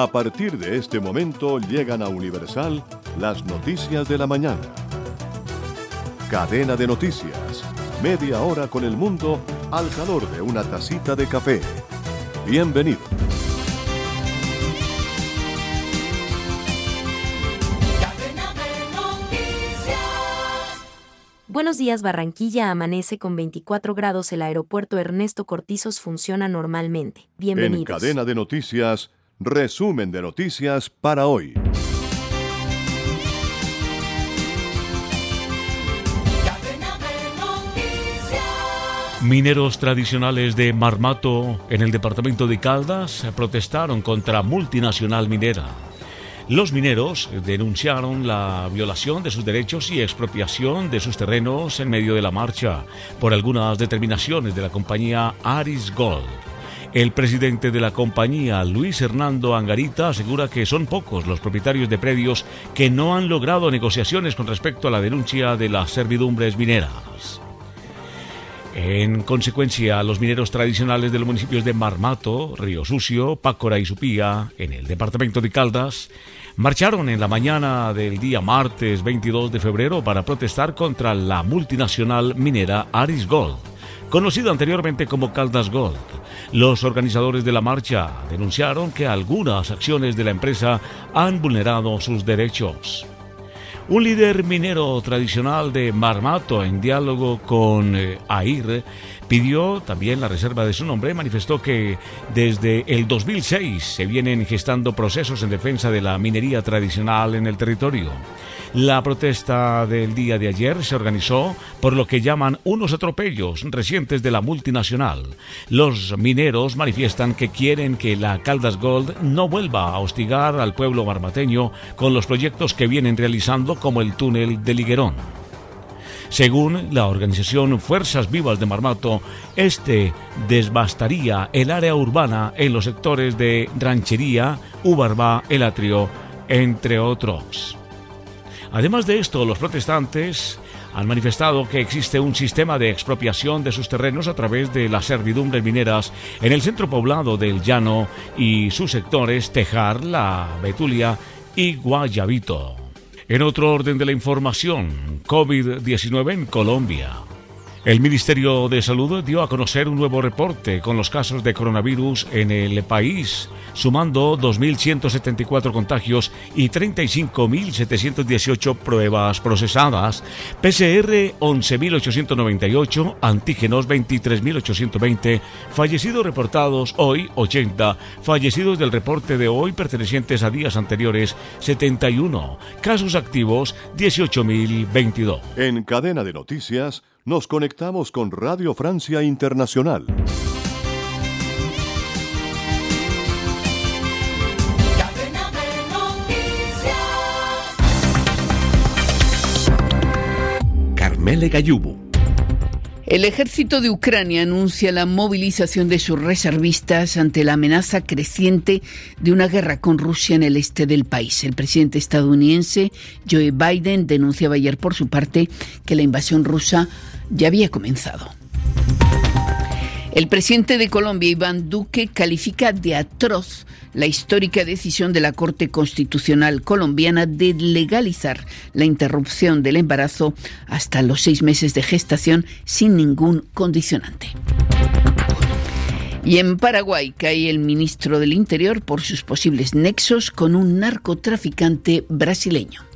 A partir de este momento llegan a Universal las noticias de la mañana. Cadena de noticias. Media hora con el mundo al calor de una tacita de café. Bienvenido. Buenos días Barranquilla amanece con 24 grados el aeropuerto Ernesto Cortizos funciona normalmente. Bienvenidos. En cadena de noticias, resumen de noticias para hoy. Mineros tradicionales de Marmato en el departamento de Caldas protestaron contra multinacional minera. Los mineros denunciaron la violación de sus derechos y expropiación de sus terrenos en medio de la marcha por algunas determinaciones de la compañía Aris Gold. El presidente de la compañía, Luis Hernando Angarita, asegura que son pocos los propietarios de predios que no han logrado negociaciones con respecto a la denuncia de las servidumbres mineras. En consecuencia, los mineros tradicionales de los municipios de Marmato, Río Sucio, Pácora y Supía, en el departamento de Caldas, marcharon en la mañana del día martes 22 de febrero para protestar contra la multinacional minera Aris Gold, conocida anteriormente como Caldas Gold. Los organizadores de la marcha denunciaron que algunas acciones de la empresa han vulnerado sus derechos. Un líder minero tradicional de Marmato, en diálogo con eh, AIR, pidió también la reserva de su nombre y manifestó que desde el 2006 se vienen gestando procesos en defensa de la minería tradicional en el territorio. La protesta del día de ayer se organizó por lo que llaman unos atropellos recientes de la multinacional. Los mineros manifiestan que quieren que la Caldas Gold no vuelva a hostigar al pueblo marmateño con los proyectos que vienen realizando como el túnel de Liguerón. Según la organización Fuerzas Vivas de Marmato, este desbastaría el área urbana en los sectores de Ranchería, Ubarba, El Atrio, entre otros. Además de esto, los protestantes han manifestado que existe un sistema de expropiación de sus terrenos a través de las servidumbres mineras en el centro poblado del Llano y sus sectores Tejar, La Betulia y Guayabito. En otro orden de la información, COVID-19 en Colombia. El Ministerio de Salud dio a conocer un nuevo reporte con los casos de coronavirus en el país, sumando 2.174 contagios y 35.718 pruebas procesadas, PCR 11.898, antígenos 23.820, fallecidos reportados hoy 80, fallecidos del reporte de hoy pertenecientes a días anteriores 71, casos activos 18.022. En cadena de noticias, nos conectamos con Radio Francia Internacional. Carmele Gallubo. El ejército de Ucrania anuncia la movilización de sus reservistas ante la amenaza creciente de una guerra con Rusia en el este del país. El presidente estadounidense Joe Biden denunciaba ayer por su parte que la invasión rusa ya había comenzado. El presidente de Colombia, Iván Duque, califica de atroz la histórica decisión de la Corte Constitucional colombiana de legalizar la interrupción del embarazo hasta los seis meses de gestación sin ningún condicionante. Y en Paraguay cae el ministro del Interior por sus posibles nexos con un narcotraficante brasileño.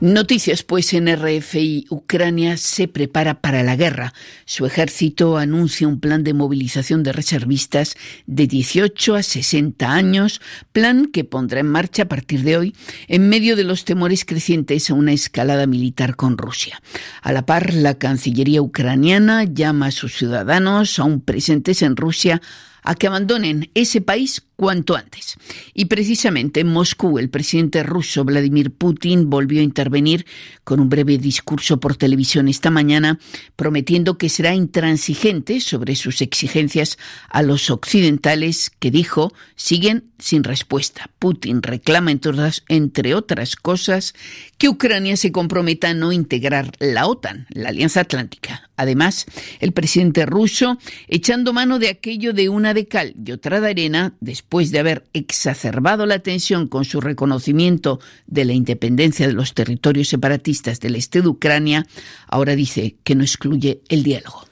Noticias pues en RFI. Ucrania se prepara para la guerra. Su ejército anuncia un plan de movilización de reservistas de 18 a 60 años, plan que pondrá en marcha a partir de hoy en medio de los temores crecientes a una escalada militar con Rusia. A la par, la Cancillería ucraniana llama a sus ciudadanos aún presentes en Rusia a que abandonen ese país cuanto antes. Y precisamente en Moscú el presidente ruso Vladimir Putin volvió a intervenir con un breve discurso por televisión esta mañana, prometiendo que será intransigente sobre sus exigencias a los occidentales que dijo siguen sin respuesta. Putin reclama entre otras cosas que Ucrania se comprometa a no integrar la OTAN, la Alianza Atlántica. Además, el presidente ruso echando mano de aquello de una de cal y otra de arena, después de haber exacerbado la tensión con su reconocimiento de la independencia de los territorios separatistas del este de Ucrania, ahora dice que no excluye el diálogo.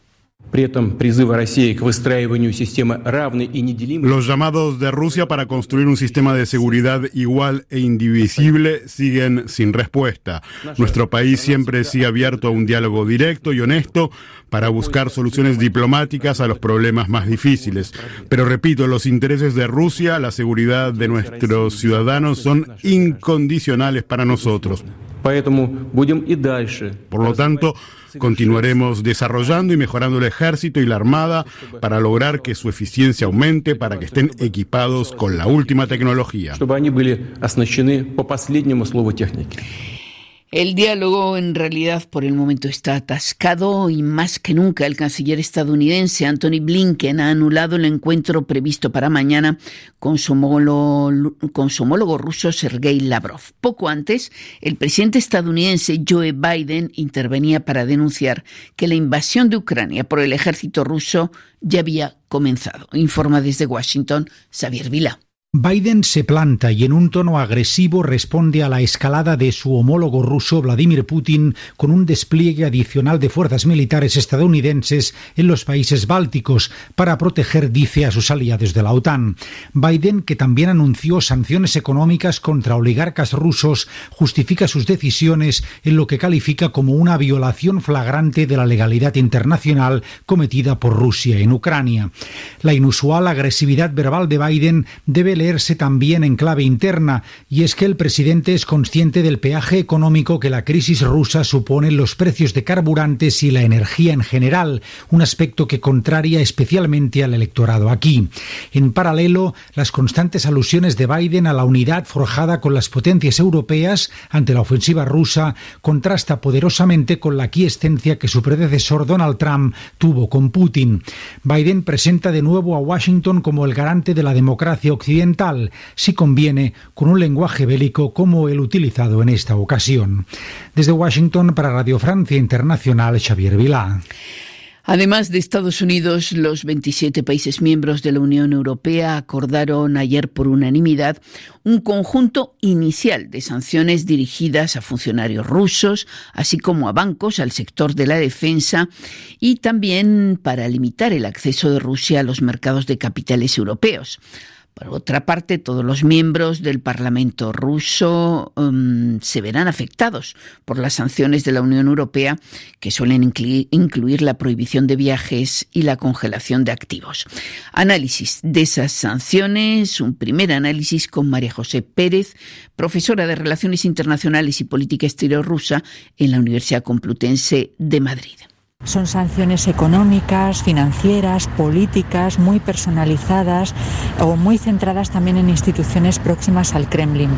Los llamados de Rusia para construir un sistema de seguridad igual e indivisible siguen sin respuesta. Nuestro país siempre sigue abierto a un diálogo directo y honesto para buscar soluciones diplomáticas a los problemas más difíciles. Pero repito, los intereses de Rusia, la seguridad de nuestros ciudadanos son incondicionales para nosotros. Por lo tanto, continuaremos desarrollando y mejorando el ejército y la armada para lograr que su eficiencia aumente, para que estén equipados con la última tecnología. El diálogo en realidad por el momento está atascado y más que nunca el canciller estadounidense Anthony Blinken ha anulado el encuentro previsto para mañana con su homólogo, ruso Sergei Lavrov. Poco antes, el presidente estadounidense Joe Biden intervenía para denunciar que la invasión de Ucrania por el ejército ruso ya había comenzado. Informa desde Washington Xavier Vila. Biden se planta y en un tono agresivo responde a la escalada de su homólogo ruso Vladimir Putin con un despliegue adicional de fuerzas militares estadounidenses en los países bálticos para proteger, dice, a sus aliados de la OTAN. Biden, que también anunció sanciones económicas contra oligarcas rusos, justifica sus decisiones en lo que califica como una violación flagrante de la legalidad internacional cometida por Rusia en Ucrania. La inusual agresividad verbal de Biden debe leerse también en clave interna, y es que el presidente es consciente del peaje económico que la crisis rusa supone en los precios de carburantes y la energía en general, un aspecto que contraria especialmente al electorado aquí. En paralelo, las constantes alusiones de Biden a la unidad forjada con las potencias europeas ante la ofensiva rusa contrasta poderosamente con la quiescencia que su predecesor Donald Trump tuvo con Putin. Biden presenta de nuevo a Washington como el garante de la democracia occidental si conviene, con un lenguaje bélico como el utilizado en esta ocasión. Desde Washington para Radio Francia Internacional, Xavier Vilá. Además de Estados Unidos, los 27 países miembros de la Unión Europea acordaron ayer por unanimidad un conjunto inicial de sanciones dirigidas a funcionarios rusos, así como a bancos, al sector de la defensa y también para limitar el acceso de Rusia a los mercados de capitales europeos. Por otra parte, todos los miembros del Parlamento ruso um, se verán afectados por las sanciones de la Unión Europea, que suelen incluir la prohibición de viajes y la congelación de activos. Análisis de esas sanciones, un primer análisis con María José Pérez, profesora de Relaciones Internacionales y Política Exterior rusa en la Universidad Complutense de Madrid. Son sanciones económicas, financieras, políticas, muy personalizadas o muy centradas también en instituciones próximas al Kremlin.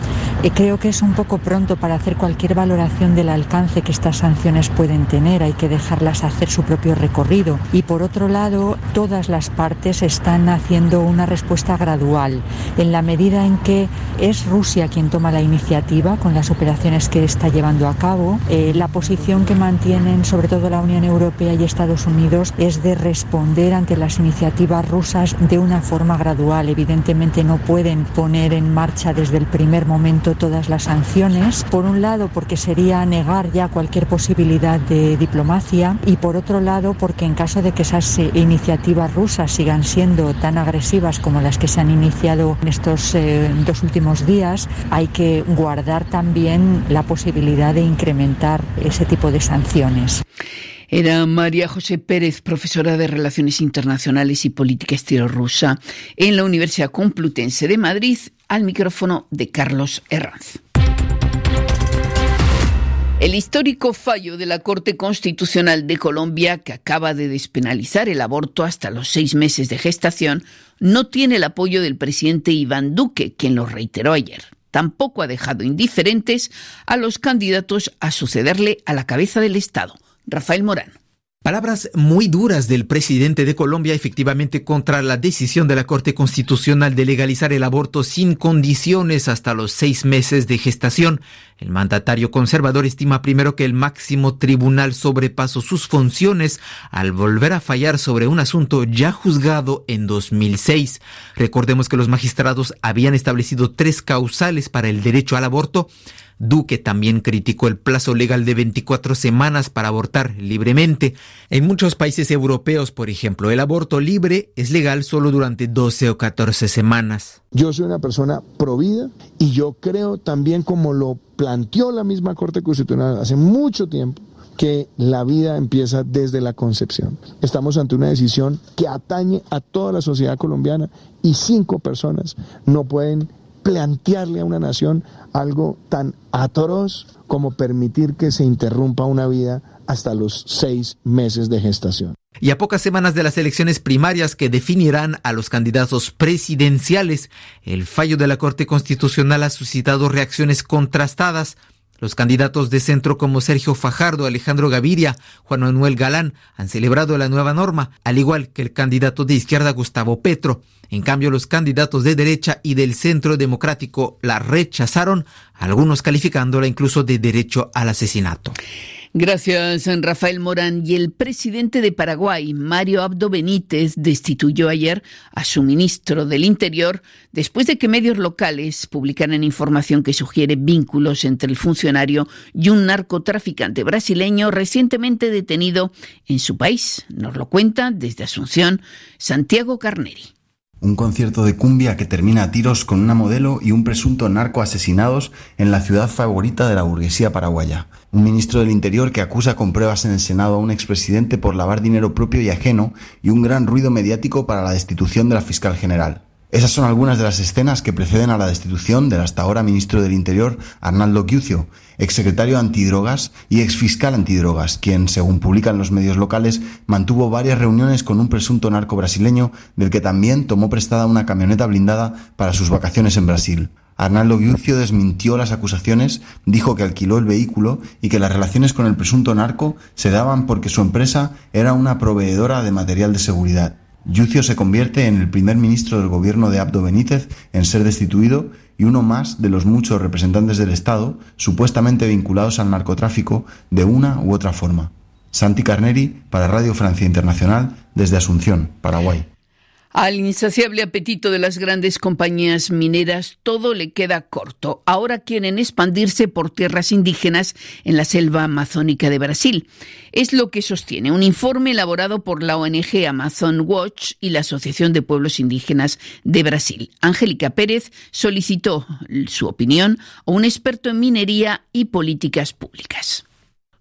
Y creo que es un poco pronto para hacer cualquier valoración del alcance que estas sanciones pueden tener. Hay que dejarlas hacer su propio recorrido. Y por otro lado, todas las partes están haciendo una respuesta gradual, en la medida en que es Rusia quien toma la iniciativa con las operaciones que está llevando a cabo. Eh, la posición que mantienen, sobre todo la Unión Europea, Europea y Estados Unidos es de responder ante las iniciativas rusas de una forma gradual. Evidentemente no pueden poner en marcha desde el primer momento todas las sanciones. Por un lado porque sería negar ya cualquier posibilidad de diplomacia y por otro lado porque en caso de que esas eh, iniciativas rusas sigan siendo tan agresivas como las que se han iniciado en estos eh, dos últimos días, hay que guardar también la posibilidad de incrementar ese tipo de sanciones. Era María José Pérez, profesora de Relaciones Internacionales y Política Exterior rusa en la Universidad Complutense de Madrid, al micrófono de Carlos Herranz. El histórico fallo de la Corte Constitucional de Colombia, que acaba de despenalizar el aborto hasta los seis meses de gestación, no tiene el apoyo del presidente Iván Duque, quien lo reiteró ayer. Tampoco ha dejado indiferentes a los candidatos a sucederle a la cabeza del Estado. Rafael Morán. Palabras muy duras del presidente de Colombia efectivamente contra la decisión de la Corte Constitucional de legalizar el aborto sin condiciones hasta los seis meses de gestación. El mandatario conservador estima primero que el máximo tribunal sobrepasó sus funciones al volver a fallar sobre un asunto ya juzgado en 2006. Recordemos que los magistrados habían establecido tres causales para el derecho al aborto Duque también criticó el plazo legal de 24 semanas para abortar libremente. En muchos países europeos, por ejemplo, el aborto libre es legal solo durante 12 o 14 semanas. Yo soy una persona provida y yo creo también como lo planteó la misma Corte Constitucional hace mucho tiempo, que la vida empieza desde la concepción. Estamos ante una decisión que atañe a toda la sociedad colombiana y cinco personas no pueden plantearle a una nación algo tan atroz como permitir que se interrumpa una vida hasta los seis meses de gestación. Y a pocas semanas de las elecciones primarias que definirán a los candidatos presidenciales, el fallo de la Corte Constitucional ha suscitado reacciones contrastadas. Los candidatos de centro como Sergio Fajardo, Alejandro Gaviria, Juan Manuel Galán han celebrado la nueva norma, al igual que el candidato de izquierda Gustavo Petro. En cambio, los candidatos de derecha y del centro democrático la rechazaron, algunos calificándola incluso de derecho al asesinato. Gracias, Rafael Morán. Y el presidente de Paraguay, Mario Abdo Benítez, destituyó ayer a su ministro del Interior después de que medios locales publicaran información que sugiere vínculos entre el funcionario y un narcotraficante brasileño recientemente detenido en su país. Nos lo cuenta desde Asunción Santiago Carneri. Un concierto de cumbia que termina a tiros con una modelo y un presunto narco asesinados en la ciudad favorita de la burguesía paraguaya. Un ministro del Interior que acusa con pruebas en el Senado a un expresidente por lavar dinero propio y ajeno y un gran ruido mediático para la destitución de la fiscal general. Esas son algunas de las escenas que preceden a la destitución del hasta ahora ministro del Interior, Arnaldo Giucio, exsecretario antidrogas y exfiscal antidrogas, quien, según publican los medios locales, mantuvo varias reuniones con un presunto narco brasileño del que también tomó prestada una camioneta blindada para sus vacaciones en Brasil. Arnaldo Giucio desmintió las acusaciones, dijo que alquiló el vehículo y que las relaciones con el presunto narco se daban porque su empresa era una proveedora de material de seguridad. Yucio se convierte en el primer ministro del gobierno de Abdo Benítez en ser destituido y uno más de los muchos representantes del Estado supuestamente vinculados al narcotráfico de una u otra forma. Santi Carneri para Radio Francia Internacional desde Asunción, Paraguay. Al insaciable apetito de las grandes compañías mineras todo le queda corto. Ahora quieren expandirse por tierras indígenas en la selva amazónica de Brasil. Es lo que sostiene un informe elaborado por la ONG Amazon Watch y la Asociación de Pueblos Indígenas de Brasil. Angélica Pérez solicitó su opinión a un experto en minería y políticas públicas.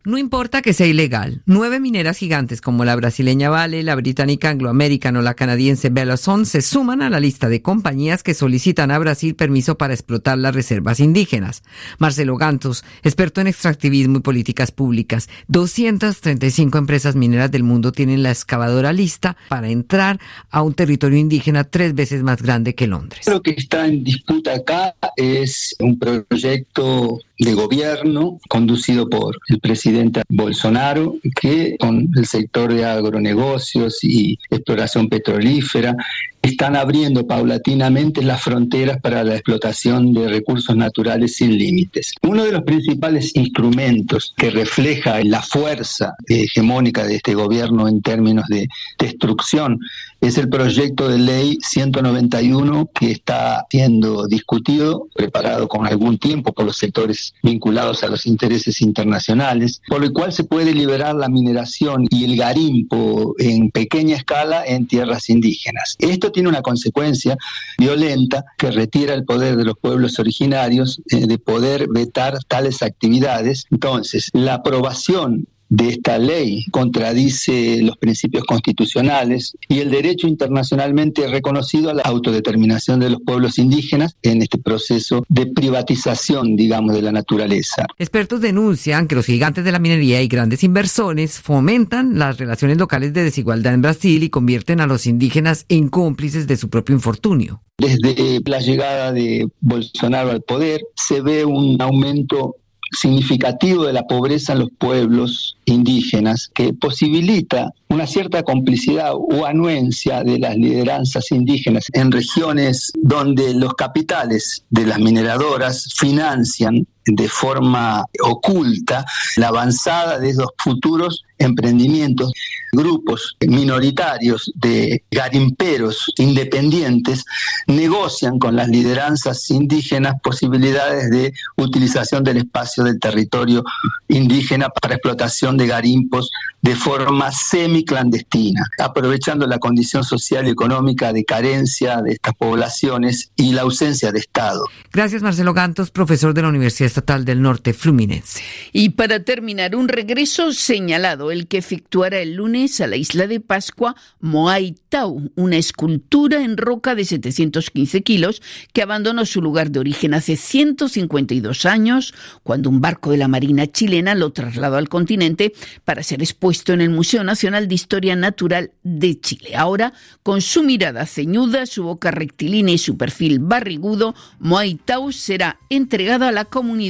No importa que sea ilegal, nueve mineras gigantes como la brasileña Vale, la británica Anglo American o la canadiense Bellazón se suman a la lista de compañías que solicitan a Brasil permiso para explotar las reservas indígenas. Marcelo Gantos, experto en extractivismo y políticas públicas, 235 empresas mineras del mundo tienen la excavadora lista para entrar a un territorio indígena tres veces más grande que Londres. Lo que está en disputa acá es un proyecto de gobierno conducido por el presidente Bolsonaro, que con el sector de agronegocios y exploración petrolífera están abriendo paulatinamente las fronteras para la explotación de recursos naturales sin límites. Uno de los principales instrumentos que refleja la fuerza hegemónica de este gobierno en términos de destrucción es el proyecto de ley 191 que está siendo discutido, preparado con algún tiempo por los sectores vinculados a los intereses internacionales, por el cual se puede liberar la mineración y el garimpo en pequeña escala en tierras indígenas. Esto tiene una consecuencia violenta que retira el poder de los pueblos originarios eh, de poder vetar tales actividades. Entonces, la aprobación de esta ley contradice los principios constitucionales y el derecho internacionalmente reconocido a la autodeterminación de los pueblos indígenas en este proceso de privatización, digamos, de la naturaleza. Expertos denuncian que los gigantes de la minería y grandes inversores fomentan las relaciones locales de desigualdad en Brasil y convierten a los indígenas en cómplices de su propio infortunio. Desde la llegada de Bolsonaro al poder se ve un aumento significativo de la pobreza en los pueblos indígenas que posibilita una cierta complicidad o anuencia de las lideranzas indígenas en regiones donde los capitales de las mineradoras financian de forma oculta la avanzada de esos futuros emprendimientos. Grupos minoritarios de garimperos independientes negocian con las lideranzas indígenas posibilidades de utilización del espacio del territorio indígena para explotación de garimpos de forma semiclandestina, aprovechando la condición social y económica de carencia de estas poblaciones y la ausencia de Estado. Gracias Marcelo Gantos, profesor de la Universidad Estatal del Norte Fluminense. Y para terminar, un regreso señalado, el que efectuará el lunes a la isla de Pascua Moai Tau, una escultura en roca de 715 kilos que abandonó su lugar de origen hace 152 años, cuando un barco de la Marina chilena lo trasladó al continente para ser expuesto en el Museo Nacional de Historia Natural de Chile. Ahora, con su mirada ceñuda, su boca rectilínea y su perfil barrigudo, Moai Tau será entregado a la comunidad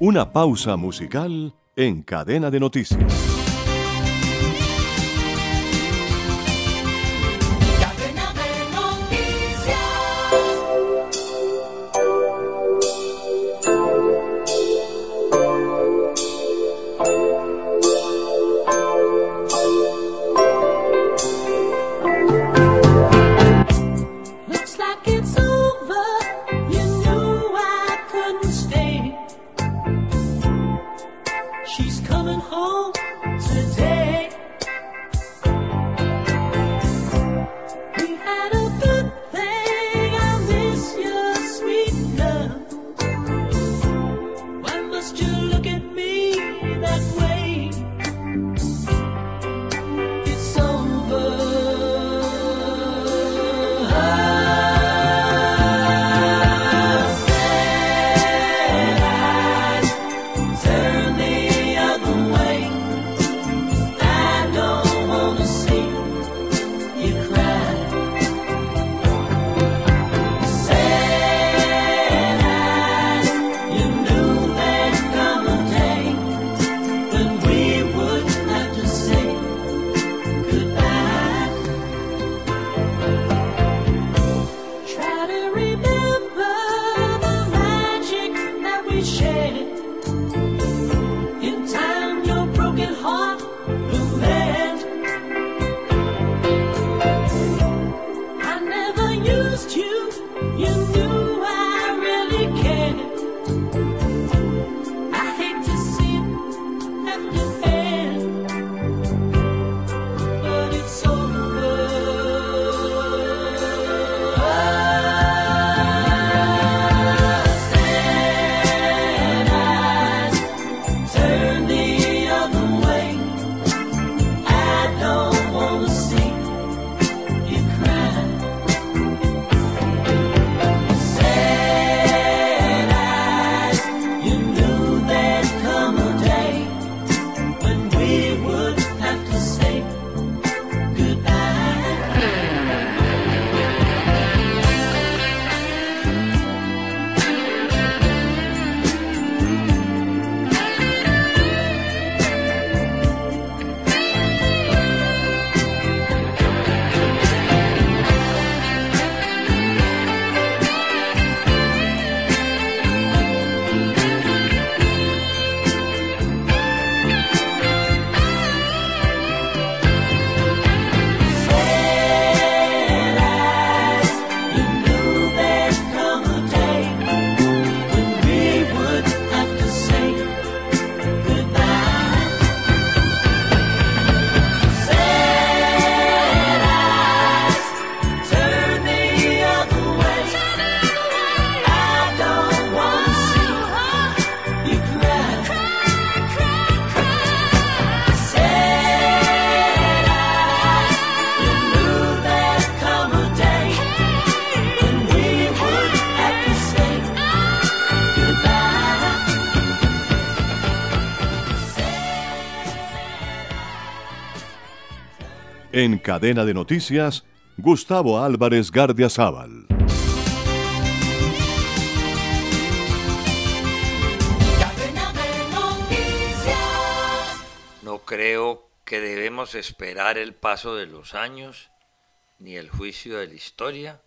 Una pausa musical en cadena de noticias. En cadena de noticias, Gustavo Álvarez Gardiazabal. No creo que debemos esperar el paso de los años ni el juicio de la historia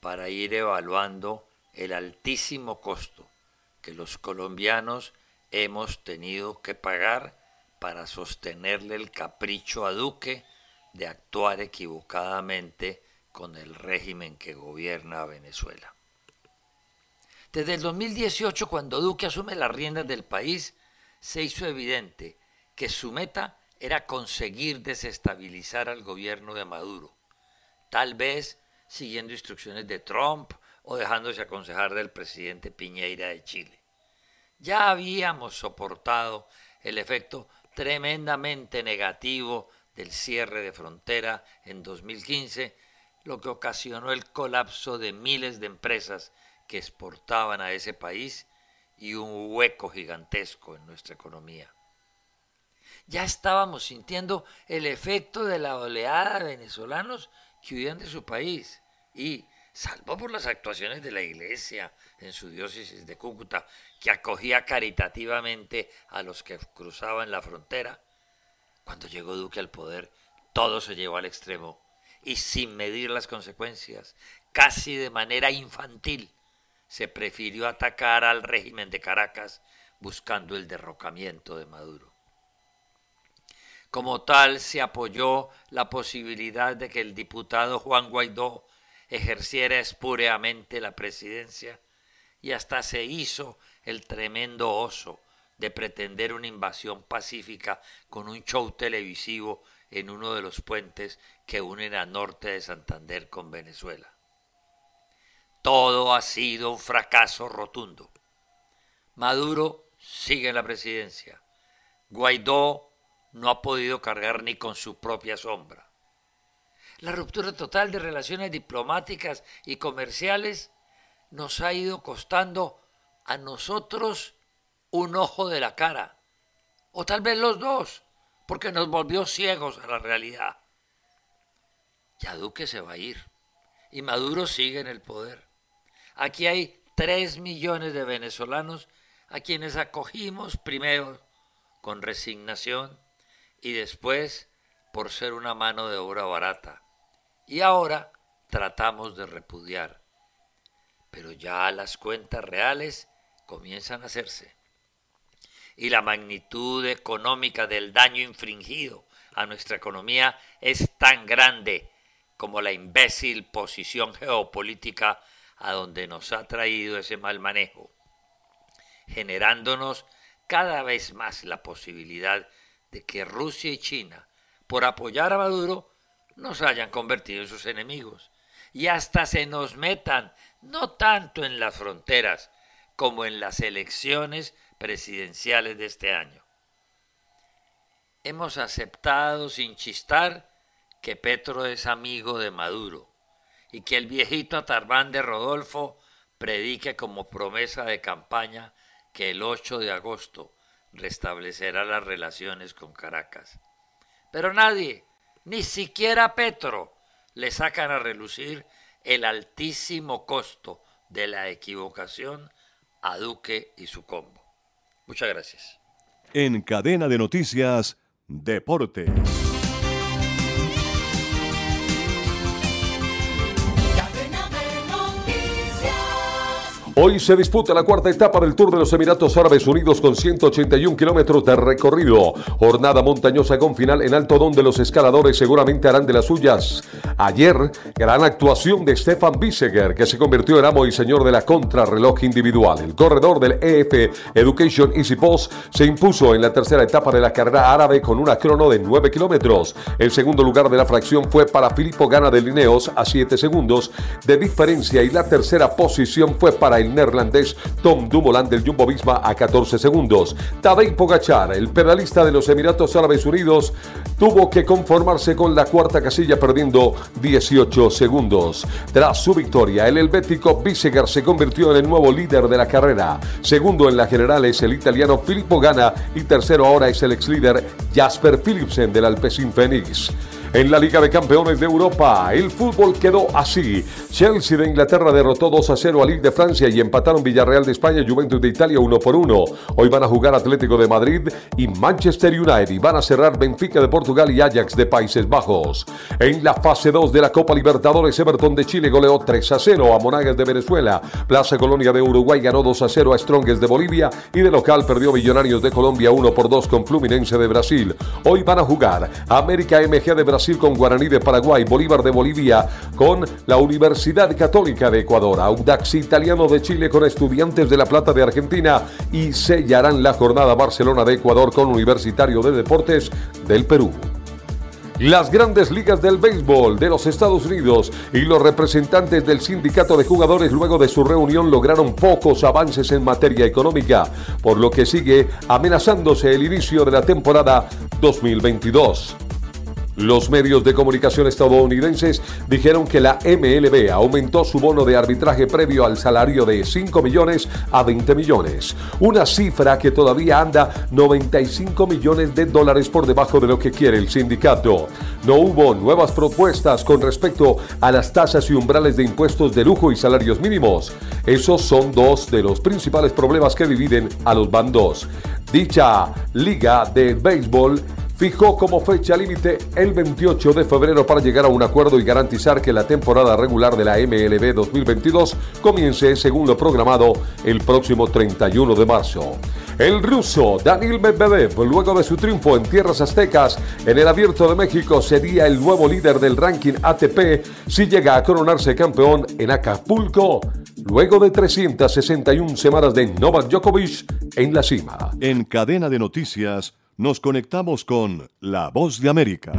para ir evaluando el altísimo costo que los colombianos hemos tenido que pagar para sostenerle el capricho a Duque de actuar equivocadamente con el régimen que gobierna Venezuela. Desde el 2018, cuando Duque asume las riendas del país, se hizo evidente que su meta era conseguir desestabilizar al gobierno de Maduro, tal vez siguiendo instrucciones de Trump o dejándose aconsejar del presidente Piñeira de Chile. Ya habíamos soportado el efecto tremendamente negativo del cierre de frontera en 2015, lo que ocasionó el colapso de miles de empresas que exportaban a ese país y un hueco gigantesco en nuestra economía. Ya estábamos sintiendo el efecto de la oleada de venezolanos que huían de su país y, salvo por las actuaciones de la iglesia en su diócesis de Cúcuta, que acogía caritativamente a los que cruzaban la frontera, cuando llegó Duque al poder, todo se llevó al extremo y sin medir las consecuencias, casi de manera infantil, se prefirió atacar al régimen de Caracas buscando el derrocamiento de Maduro. Como tal, se apoyó la posibilidad de que el diputado Juan Guaidó ejerciera espúreamente la presidencia y hasta se hizo el tremendo oso de pretender una invasión pacífica con un show televisivo en uno de los puentes que unen a norte de Santander con Venezuela. Todo ha sido un fracaso rotundo. Maduro sigue en la presidencia. Guaidó no ha podido cargar ni con su propia sombra. La ruptura total de relaciones diplomáticas y comerciales nos ha ido costando a nosotros un ojo de la cara, o tal vez los dos, porque nos volvió ciegos a la realidad. Ya Duque se va a ir y Maduro sigue en el poder. Aquí hay tres millones de venezolanos a quienes acogimos primero con resignación y después por ser una mano de obra barata. Y ahora tratamos de repudiar. Pero ya las cuentas reales comienzan a hacerse y la magnitud económica del daño infringido a nuestra economía es tan grande como la imbécil posición geopolítica a donde nos ha traído ese mal manejo, generándonos cada vez más la posibilidad de que Rusia y China, por apoyar a Maduro, nos hayan convertido en sus enemigos. Y hasta se nos metan no tanto en las fronteras como en las elecciones presidenciales de este año. Hemos aceptado sin chistar que Petro es amigo de Maduro y que el viejito Atarbán de Rodolfo predique como promesa de campaña que el 8 de agosto restablecerá las relaciones con Caracas. Pero nadie, ni siquiera Petro, le sacan a relucir el altísimo costo de la equivocación a Duque y su combo. Muchas gracias. En cadena de noticias, Deportes. Hoy se disputa la cuarta etapa del Tour de los Emiratos Árabes Unidos con 181 kilómetros de recorrido. Jornada montañosa con final en alto donde los escaladores seguramente harán de las suyas. Ayer, gran actuación de Stefan Biseger, que se convirtió en amo y señor de la contrarreloj individual. El corredor del EF Education Easy Post se impuso en la tercera etapa de la carrera árabe con una crono de 9 kilómetros. El segundo lugar de la fracción fue para Filippo Gana de Lineos a 7 segundos de diferencia y la tercera posición fue para el neerlandés Tom Dumoulin del Jumbo Visma a 14 segundos. Tadej Pogachar, el pedalista de los Emiratos Árabes Unidos, tuvo que conformarse con la cuarta casilla perdiendo 18 segundos. Tras su victoria, el helvético Bisegar se convirtió en el nuevo líder de la carrera. Segundo en la general es el italiano Filippo Gana y tercero ahora es el ex líder Jasper Philipsen del Alpecin Phoenix. En la Liga de Campeones de Europa, el fútbol quedó así. Chelsea de Inglaterra derrotó 2 a 0 a Ligue de Francia y empataron Villarreal de España y Juventus de Italia 1 por 1. Hoy van a jugar Atlético de Madrid y Manchester United y van a cerrar Benfica de Portugal y Ajax de Países Bajos. En la fase 2 de la Copa Libertadores, Everton de Chile goleó 3 a 0 a Monagas de Venezuela. Plaza Colonia de Uruguay ganó 2 a 0 a Strongest de Bolivia y de local perdió Millonarios de Colombia 1 por 2 con Fluminense de Brasil. Hoy van a jugar América MG de Brasil con Guaraní de Paraguay, Bolívar de Bolivia con la Universidad Católica de Ecuador, Audax Italiano de Chile con Estudiantes de La Plata de Argentina y sellarán la jornada Barcelona de Ecuador con Universitario de Deportes del Perú. Las grandes ligas del béisbol de los Estados Unidos y los representantes del sindicato de jugadores luego de su reunión lograron pocos avances en materia económica, por lo que sigue amenazándose el inicio de la temporada 2022. Los medios de comunicación estadounidenses dijeron que la MLB aumentó su bono de arbitraje previo al salario de 5 millones a 20 millones, una cifra que todavía anda 95 millones de dólares por debajo de lo que quiere el sindicato. No hubo nuevas propuestas con respecto a las tasas y umbrales de impuestos de lujo y salarios mínimos. Esos son dos de los principales problemas que dividen a los bandos. Dicha liga de béisbol fijó como fecha límite el 28 de febrero para llegar a un acuerdo y garantizar que la temporada regular de la MLB 2022 comience según lo programado el próximo 31 de marzo. El ruso Daniel Medvedev, luego de su triunfo en tierras aztecas en el Abierto de México, sería el nuevo líder del ranking ATP si llega a coronarse campeón en Acapulco, luego de 361 semanas de Novak Djokovic en la cima. En cadena de noticias, nos conectamos con La Voz de América.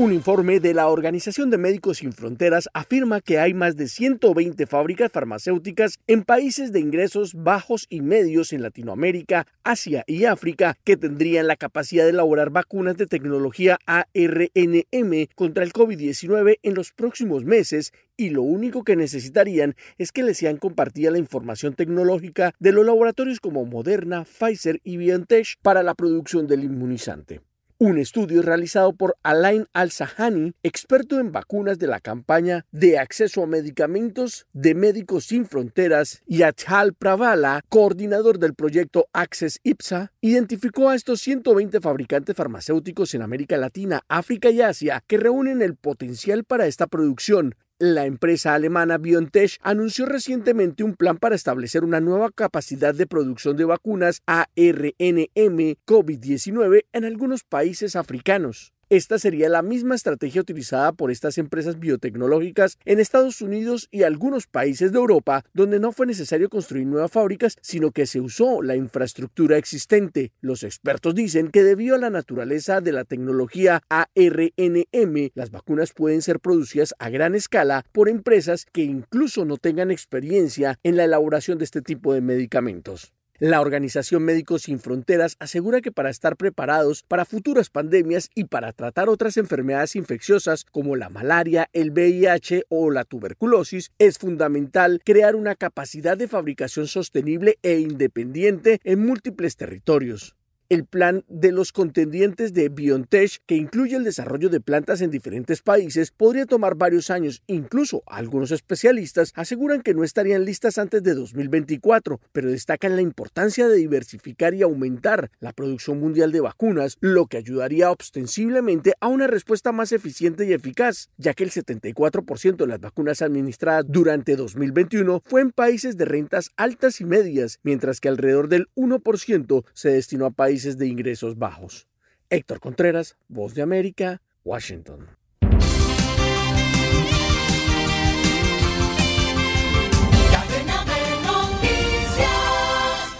Un informe de la Organización de Médicos Sin Fronteras afirma que hay más de 120 fábricas farmacéuticas en países de ingresos bajos y medios en Latinoamérica, Asia y África que tendrían la capacidad de elaborar vacunas de tecnología ARNM contra el COVID-19 en los próximos meses y lo único que necesitarían es que les sean compartida la información tecnológica de los laboratorios como Moderna, Pfizer y BioNTech para la producción del inmunizante. Un estudio realizado por Alain Al-Sahani, experto en vacunas de la campaña de acceso a medicamentos de Médicos Sin Fronteras, y Achal Pravala, coordinador del proyecto Access IPSA, identificó a estos 120 fabricantes farmacéuticos en América Latina, África y Asia que reúnen el potencial para esta producción, la empresa alemana BioNTech anunció recientemente un plan para establecer una nueva capacidad de producción de vacunas ARNM COVID-19 en algunos países africanos. Esta sería la misma estrategia utilizada por estas empresas biotecnológicas en Estados Unidos y algunos países de Europa, donde no fue necesario construir nuevas fábricas, sino que se usó la infraestructura existente. Los expertos dicen que debido a la naturaleza de la tecnología ARNM, las vacunas pueden ser producidas a gran escala por empresas que incluso no tengan experiencia en la elaboración de este tipo de medicamentos. La Organización Médicos Sin Fronteras asegura que para estar preparados para futuras pandemias y para tratar otras enfermedades infecciosas como la malaria, el VIH o la tuberculosis, es fundamental crear una capacidad de fabricación sostenible e independiente en múltiples territorios el plan de los contendientes de BioNTech, que incluye el desarrollo de plantas en diferentes países, podría tomar varios años. Incluso algunos especialistas aseguran que no estarían listas antes de 2024, pero destacan la importancia de diversificar y aumentar la producción mundial de vacunas, lo que ayudaría ostensiblemente a una respuesta más eficiente y eficaz, ya que el 74% de las vacunas administradas durante 2021 fue en países de rentas altas y medias, mientras que alrededor del 1% se destinó a países de ingresos bajos. Héctor Contreras, Voz de América, Washington.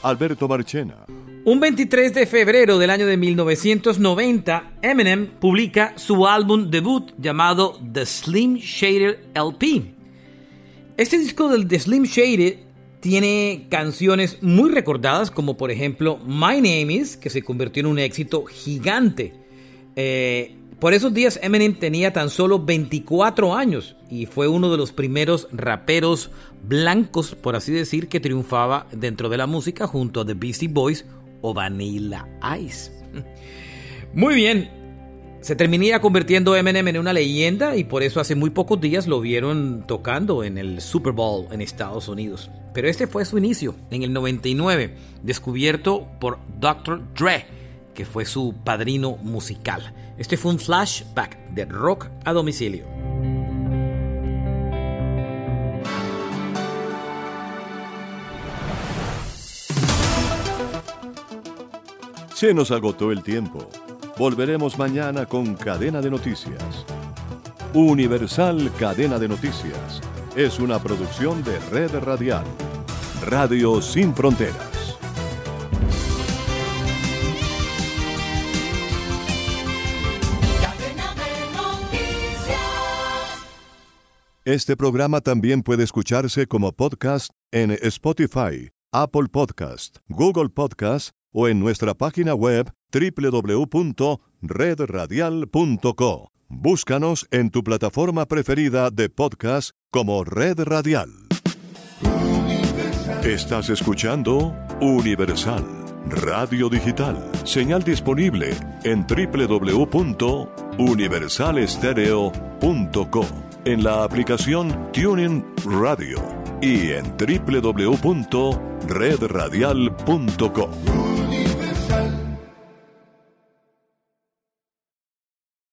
Alberto Marchena. Un 23 de febrero del año de 1990, Eminem publica su álbum debut llamado The Slim Shader LP. Este disco del The Slim Shader tiene canciones muy recordadas como por ejemplo My Name Is, que se convirtió en un éxito gigante. Eh, Por esos días Eminem tenía tan solo 24 años y fue uno de los primeros raperos blancos, por así decir, que triunfaba dentro de la música junto a The Beastie Boys o Vanilla Ice. Muy bien, se terminía convirtiendo Eminem en una leyenda y por eso hace muy pocos días lo vieron tocando en el Super Bowl en Estados Unidos. Pero este fue su inicio, en el 99, descubierto por Dr. Dre, que fue su padrino musical. Este fue un flashback de rock a domicilio. Se nos agotó el tiempo. Volveremos mañana con Cadena de Noticias. Universal Cadena de Noticias es una producción de Red Radial. Radio Sin Fronteras. Este programa también puede escucharse como podcast en Spotify, Apple Podcast, Google Podcast o en nuestra página web www.redradial.co. Búscanos en tu plataforma preferida de podcast como Red Radial. Estás escuchando Universal Radio Digital, señal disponible en www.universalestereo.co, en la aplicación Tuning Radio y en www.redradial.co.